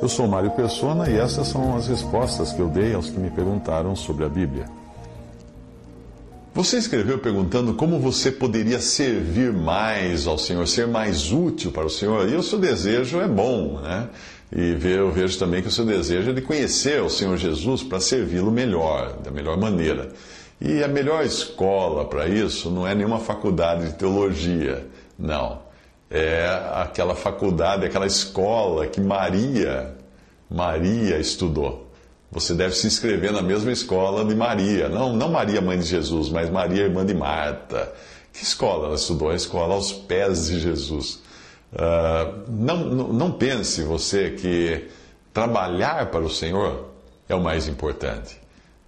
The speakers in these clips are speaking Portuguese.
Eu sou Mário Persona e essas são as respostas que eu dei aos que me perguntaram sobre a Bíblia. Você escreveu perguntando como você poderia servir mais ao Senhor, ser mais útil para o Senhor, e o seu desejo é bom, né? E eu vejo também que o seu desejo é de conhecer o Senhor Jesus para servi-lo melhor, da melhor maneira. E a melhor escola para isso não é nenhuma faculdade de teologia, não. É aquela faculdade, aquela escola que Maria, Maria estudou. Você deve se inscrever na mesma escola de Maria. Não, não Maria, mãe de Jesus, mas Maria, irmã de Marta. Que escola ela estudou? A escola aos pés de Jesus. Uh, não, não, pense você que trabalhar para o Senhor é o mais importante.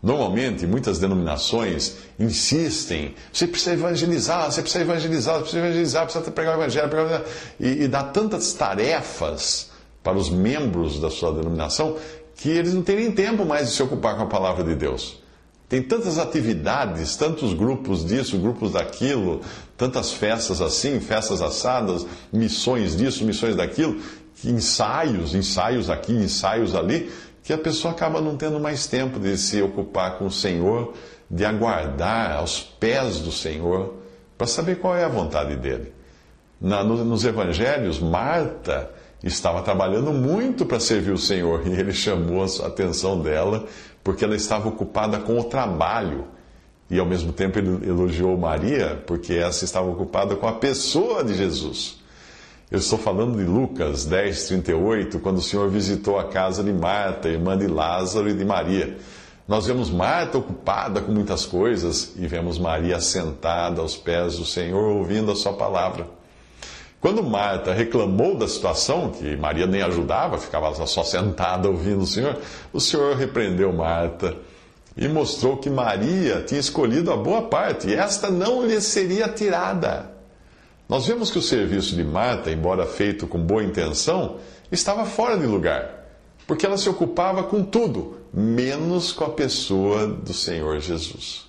Normalmente, muitas denominações insistem, você precisa evangelizar, você precisa evangelizar, você precisa evangelizar, precisa pregar o evangelho, pregar... E, e dá tantas tarefas para os membros da sua denominação que eles não têm nem tempo mais de se ocupar com a palavra de Deus. Tem tantas atividades, tantos grupos disso, grupos daquilo, tantas festas assim, festas assadas, missões disso, missões daquilo, ensaios, ensaios aqui, ensaios ali, que a pessoa acaba não tendo mais tempo de se ocupar com o Senhor, de aguardar aos pés do Senhor, para saber qual é a vontade dele. Na, nos evangelhos, Marta estava trabalhando muito para servir o Senhor e ele chamou a atenção dela porque ela estava ocupada com o trabalho. E ao mesmo tempo ele elogiou Maria porque essa estava ocupada com a pessoa de Jesus. Eu estou falando de Lucas 10, 38, quando o Senhor visitou a casa de Marta, irmã de Lázaro e de Maria. Nós vemos Marta ocupada com muitas coisas e vemos Maria sentada aos pés do Senhor ouvindo a sua palavra. Quando Marta reclamou da situação, que Maria nem ajudava, ficava só sentada ouvindo o Senhor, o Senhor repreendeu Marta e mostrou que Maria tinha escolhido a boa parte e esta não lhe seria tirada. Nós vemos que o serviço de Marta, embora feito com boa intenção, estava fora de lugar, porque ela se ocupava com tudo, menos com a pessoa do Senhor Jesus.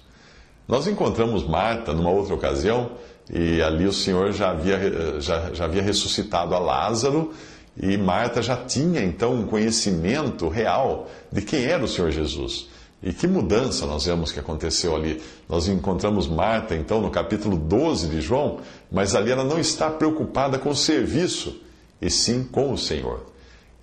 Nós encontramos Marta numa outra ocasião e ali o Senhor já havia, já, já havia ressuscitado a Lázaro e Marta já tinha então um conhecimento real de quem era o Senhor Jesus. E que mudança nós vemos que aconteceu ali. Nós encontramos Marta, então, no capítulo 12 de João, mas ali ela não está preocupada com o serviço, e sim com o Senhor.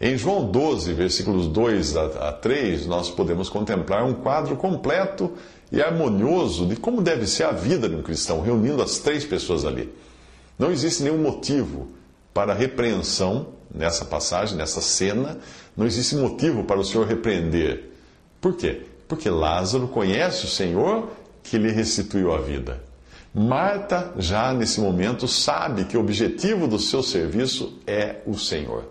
Em João 12, versículos 2 a 3, nós podemos contemplar um quadro completo e harmonioso de como deve ser a vida de um cristão, reunindo as três pessoas ali. Não existe nenhum motivo para repreensão nessa passagem, nessa cena, não existe motivo para o Senhor repreender. Por quê? Porque Lázaro conhece o Senhor que lhe restituiu a vida. Marta, já nesse momento, sabe que o objetivo do seu serviço é o Senhor.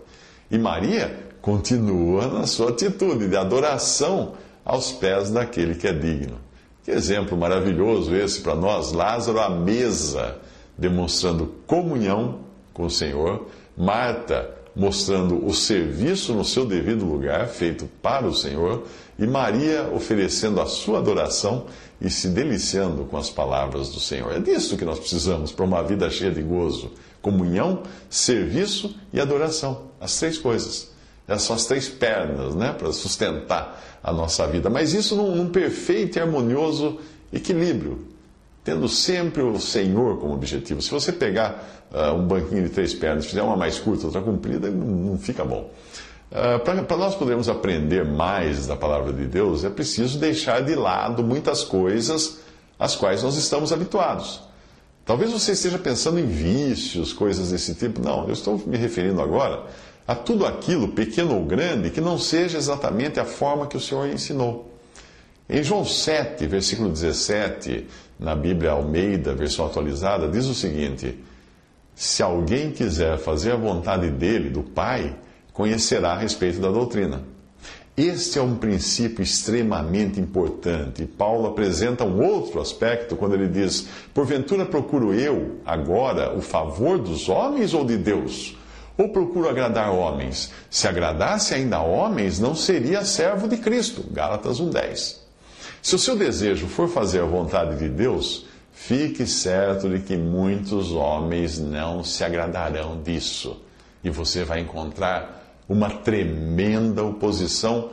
E Maria continua na sua atitude de adoração aos pés daquele que é digno. Que exemplo maravilhoso esse para nós, Lázaro à mesa, demonstrando comunhão com o Senhor, Marta mostrando o serviço no seu devido lugar, feito para o Senhor, e Maria oferecendo a sua adoração e se deliciando com as palavras do Senhor. É disso que nós precisamos para uma vida cheia de gozo: comunhão, serviço e adoração. As três coisas. Essas são as três pernas, né, para sustentar a nossa vida. Mas isso num, num perfeito e harmonioso equilíbrio, tendo sempre o Senhor como objetivo. Se você pegar uh, um banquinho de três pernas, fizer uma mais curta, outra comprida, não, não fica bom. Uh, Para nós podermos aprender mais da palavra de Deus, é preciso deixar de lado muitas coisas às quais nós estamos habituados. Talvez você esteja pensando em vícios, coisas desse tipo. Não, eu estou me referindo agora a tudo aquilo, pequeno ou grande, que não seja exatamente a forma que o Senhor ensinou. Em João 7, versículo 17, na Bíblia Almeida, versão atualizada, diz o seguinte: Se alguém quiser fazer a vontade dele, do Pai, conhecerá a respeito da doutrina. Este é um princípio extremamente importante. Paulo apresenta um outro aspecto quando ele diz: Porventura procuro eu, agora, o favor dos homens ou de Deus? Ou procuro agradar homens? Se agradasse ainda homens, não seria servo de Cristo. Gálatas 1,10. Se o seu desejo for fazer a vontade de Deus, fique certo de que muitos homens não se agradarão disso. E você vai encontrar uma tremenda oposição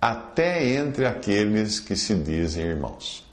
até entre aqueles que se dizem irmãos.